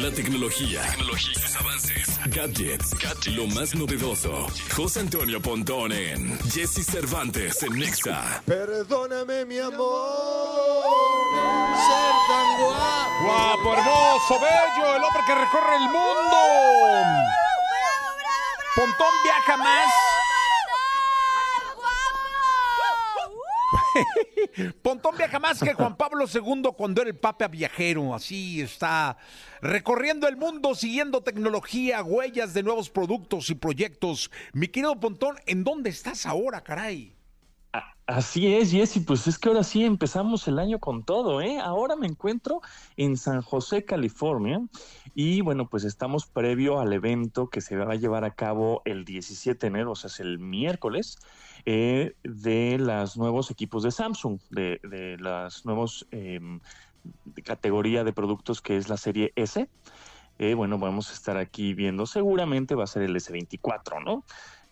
La tecnología, tecnología sus avances, gadgets, lo más novedoso. José Antonio Pontón en Jesse Cervantes en Nexa. Perdóname, mi amor, ser tan guapo. Guapo, hermoso, bello, el hombre que recorre el mundo. Pontón viaja más. Pontón viaja más que Juan Pablo II cuando era el papa viajero. Así está recorriendo el mundo, siguiendo tecnología, huellas de nuevos productos y proyectos. Mi querido Pontón, ¿en dónde estás ahora, caray? Así es, Jessy, pues es que ahora sí empezamos el año con todo, ¿eh? Ahora me encuentro en San José, California, y bueno, pues estamos previo al evento que se va a llevar a cabo el 17 de enero, o sea, es el miércoles, eh, de los nuevos equipos de Samsung, de, de las nuevos em, de categoría de productos que es la serie S. Eh, bueno, vamos a estar aquí viendo, seguramente va a ser el S24, ¿no?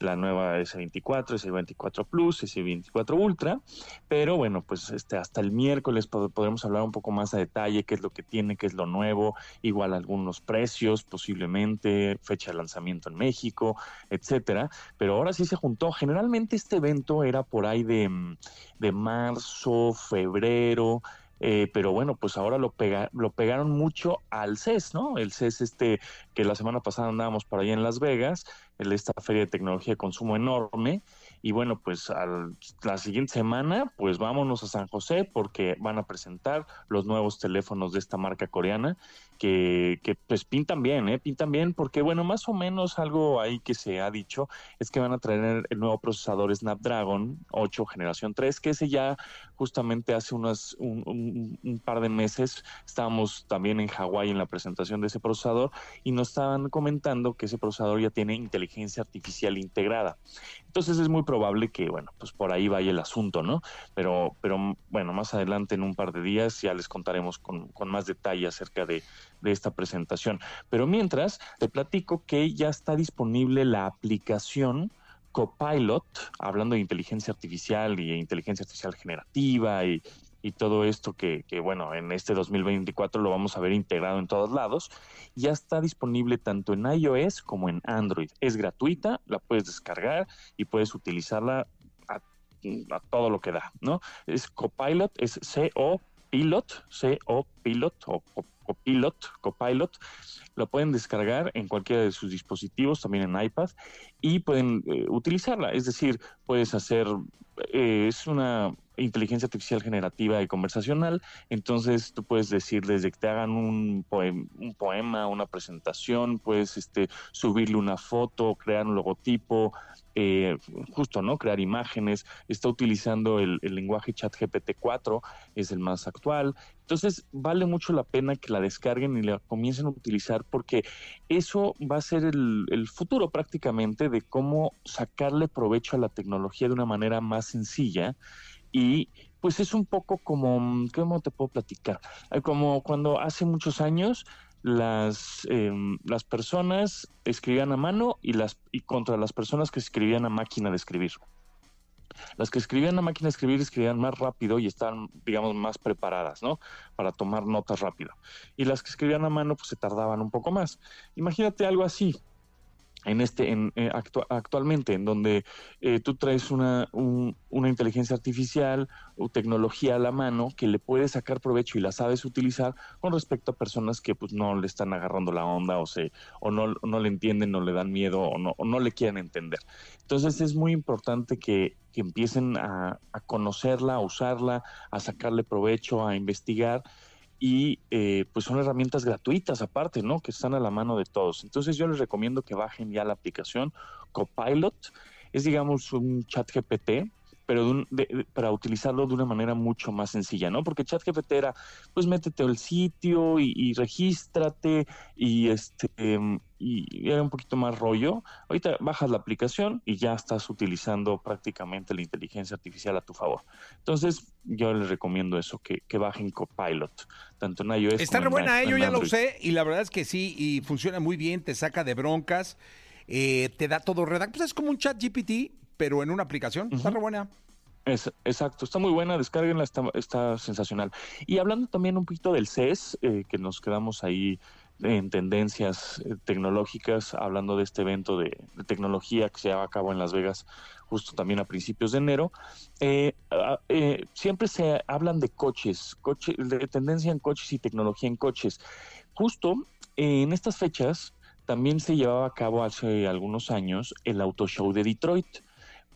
la nueva S24, S24 Plus, S24 Ultra, pero bueno, pues este hasta el miércoles podremos hablar un poco más a detalle qué es lo que tiene, qué es lo nuevo, igual algunos precios posiblemente, fecha de lanzamiento en México, etcétera, pero ahora sí se juntó, generalmente este evento era por ahí de, de marzo, febrero, eh, pero bueno, pues ahora lo, pega, lo pegaron mucho al CES, ¿no? El CES este que la semana pasada andábamos por ahí en Las Vegas, esta feria de tecnología de consumo enorme, y bueno, pues la siguiente semana, pues vámonos a San José porque van a presentar los nuevos teléfonos de esta marca coreana que, que pues pintan bien, ¿eh? Pintan bien porque bueno, más o menos algo ahí que se ha dicho es que van a traer el nuevo procesador Snapdragon 8 generación 3, que ese ya justamente hace unas, un, un par de meses estábamos también en Hawái en la presentación de ese procesador y nos estaban comentando que ese procesador ya tiene inteligencia artificial integrada. Entonces es muy probable que, bueno, pues por ahí vaya el asunto, ¿no? Pero, pero bueno, más adelante en un par de días ya les contaremos con, con más detalle acerca de, de esta presentación. Pero mientras, te platico que ya está disponible la aplicación Copilot, hablando de inteligencia artificial y inteligencia artificial generativa y, y todo esto que, que, bueno, en este 2024 lo vamos a ver integrado en todos lados, ya está disponible tanto en iOS como en Android. Es gratuita, la puedes descargar y puedes utilizarla a, todo lo que da, ¿no? Es Copilot, es C-O Pilot, C-O Pilot o Copilot, Copilot, lo pueden descargar en cualquiera de sus dispositivos, también en iPad, y pueden eh, utilizarla. Es decir, puedes hacer, eh, es una inteligencia artificial generativa y conversacional, entonces tú puedes decir desde que te hagan un, poema, un poema una presentación, puedes este, subirle una foto, crear un logotipo, eh, justo, ¿no? Crear imágenes, está utilizando el, el lenguaje chat GPT-4, es el más actual. Entonces, vale mucho la pena que la descarguen y la comiencen a utilizar porque eso va a ser el, el futuro prácticamente de cómo sacarle provecho a la tecnología de una manera más sencilla y pues es un poco como, ¿cómo te puedo platicar? Como cuando hace muchos años las, eh, las personas escribían a mano y, las, y contra las personas que escribían a máquina de escribir. Las que escribían a máquina de escribir escribían más rápido y estaban, digamos, más preparadas, ¿no? Para tomar notas rápido. Y las que escribían a mano, pues se tardaban un poco más. Imagínate algo así, en este en, eh, actu actualmente en donde eh, tú traes una, un, una inteligencia artificial o tecnología a la mano que le puedes sacar provecho y la sabes utilizar con respecto a personas que pues no le están agarrando la onda o se o no, no le entienden no le dan miedo o no, o no le quieren entender. Entonces es muy importante que, que empiecen a, a conocerla a usarla a sacarle provecho a investigar y eh, pues son herramientas gratuitas aparte, ¿no? Que están a la mano de todos. Entonces yo les recomiendo que bajen ya la aplicación Copilot. Es digamos un chat GPT, pero de un, de, para utilizarlo de una manera mucho más sencilla, ¿no? Porque ChatGPT era, pues métete al sitio y, y regístrate y este y era un poquito más rollo. Ahorita bajas la aplicación y ya estás utilizando prácticamente la inteligencia artificial a tu favor. Entonces, yo les recomiendo eso, que, que bajen Copilot, tanto en iOS Está como buena, en, eh, yo en ya lo usé y la verdad es que sí, y funciona muy bien, te saca de broncas, eh, te da todo redactado. Pues es como un chat GPT, pero en una aplicación. Está re buena. Es, exacto, está muy buena, descárguenla, está, está sensacional. Y hablando también un poquito del CES, eh, que nos quedamos ahí en tendencias eh, tecnológicas, hablando de este evento de, tecnología que se lleva a cabo en Las Vegas justo también a principios de enero. Eh, eh, siempre se hablan de coches, coche, de tendencia en coches y tecnología en coches. Justo en estas fechas también se llevaba a cabo hace algunos años el Auto Show de Detroit,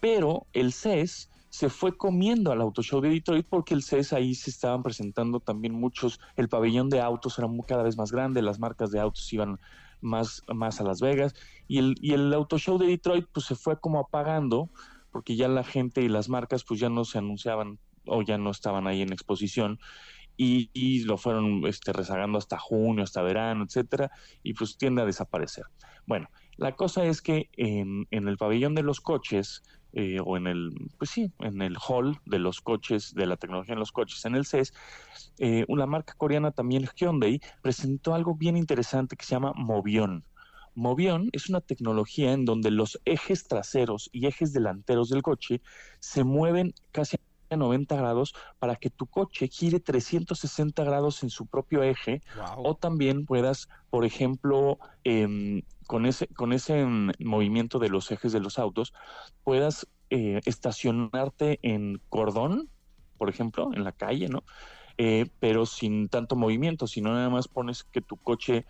pero el CES se fue comiendo al Auto Show de Detroit porque el CES ahí se estaban presentando también muchos, el pabellón de autos era cada vez más grande, las marcas de autos iban más, más a Las Vegas y el, y el Auto Show de Detroit pues se fue como apagando porque ya la gente y las marcas pues ya no se anunciaban o ya no estaban ahí en exposición y, lo fueron este, rezagando hasta junio, hasta verano, etcétera, y pues tiende a desaparecer. Bueno, la cosa es que en, el pabellón de los coches, eh, o en el, pues sí, en el hall de los coches, de la tecnología en los coches, en el CES, eh, una marca coreana también, Hyundai, presentó algo bien interesante que se llama Movion. Movion es una tecnología en donde los ejes traseros y ejes delanteros del coche se mueven casi a 90 grados para que tu coche gire 360 grados en su propio eje o también puedas, por ejemplo, eh, con ese, con ese mm, movimiento de los ejes de los autos, puedas eh, estacionarte en cordón, por ejemplo, en la calle, ¿no? Eh, pero sin tanto movimiento, sino nada más pones que tu coche,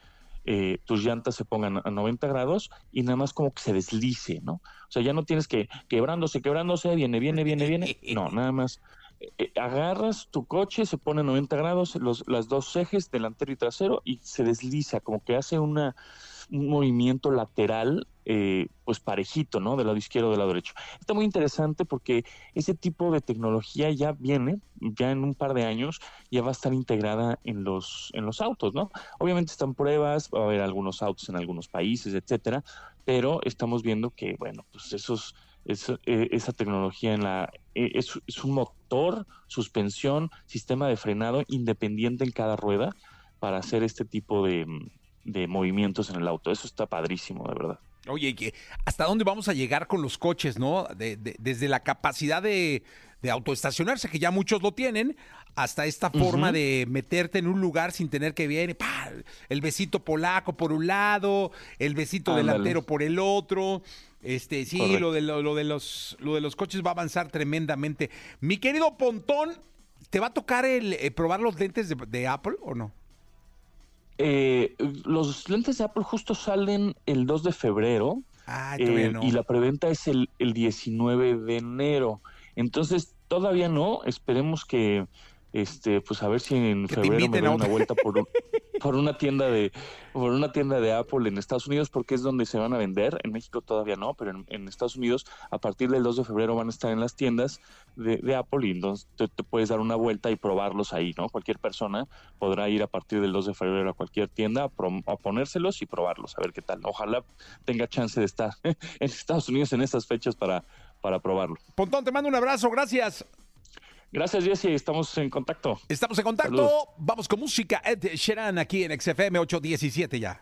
eh, tus llantas se pongan a 90 grados y nada más como que se deslice, ¿no? O sea, ya no tienes que quebrándose, quebrándose, viene, viene, viene, viene. No, nada más agarras tu coche, se pone a 90 grados, los las dos ejes, delantero y trasero, y se desliza, como que hace una un movimiento lateral, eh, pues parejito, ¿no? Del lado izquierdo, del lado derecho. Está muy interesante porque ese tipo de tecnología ya viene, ya en un par de años, ya va a estar integrada en los, en los autos, ¿no? Obviamente están pruebas, va a haber algunos autos en algunos países, etcétera, pero estamos viendo que, bueno, pues esos eh, esa tecnología en la es, es, un motor, suspensión, sistema de frenado independiente en cada rueda para hacer este tipo de, de movimientos en el auto. Eso está padrísimo, de verdad. Oye, ¿hasta dónde vamos a llegar con los coches, no? desde la capacidad de, autoestacionarse, que ya muchos lo tienen, hasta esta forma de meterte en un lugar sin tener que ver el besito polaco por un lado, el besito delantero por el otro. Este, sí, lo de, lo, de los, lo de los coches va a avanzar tremendamente. Mi querido Pontón, ¿te va a tocar el, eh, probar los lentes de Apple o no? Eh, los lentes de Apple justo salen el 2 de febrero ah, eh, y la preventa es el, el 19 de enero. Entonces, todavía no. Esperemos que este pues a ver si en febrero me doy una vuelta por, por una tienda de por una tienda de Apple en Estados Unidos porque es donde se van a vender en México todavía no pero en, Estados Unidos a partir del 2 de febrero van a estar en las tiendas de, Apple y entonces te, puedes dar una vuelta y probarlos ahí no cualquier persona podrá ir a partir del 2 de febrero a cualquier tienda a, ponérselos y probarlos a ver qué tal. Ojalá tenga chance de estar en Estados Unidos en esas fechas para para probarlo. Pontón te mando un abrazo gracias Gracias, Jesse. Estamos en contacto. Estamos en contacto. Vamos con música. Ed Sheeran aquí en XFM 817 ya.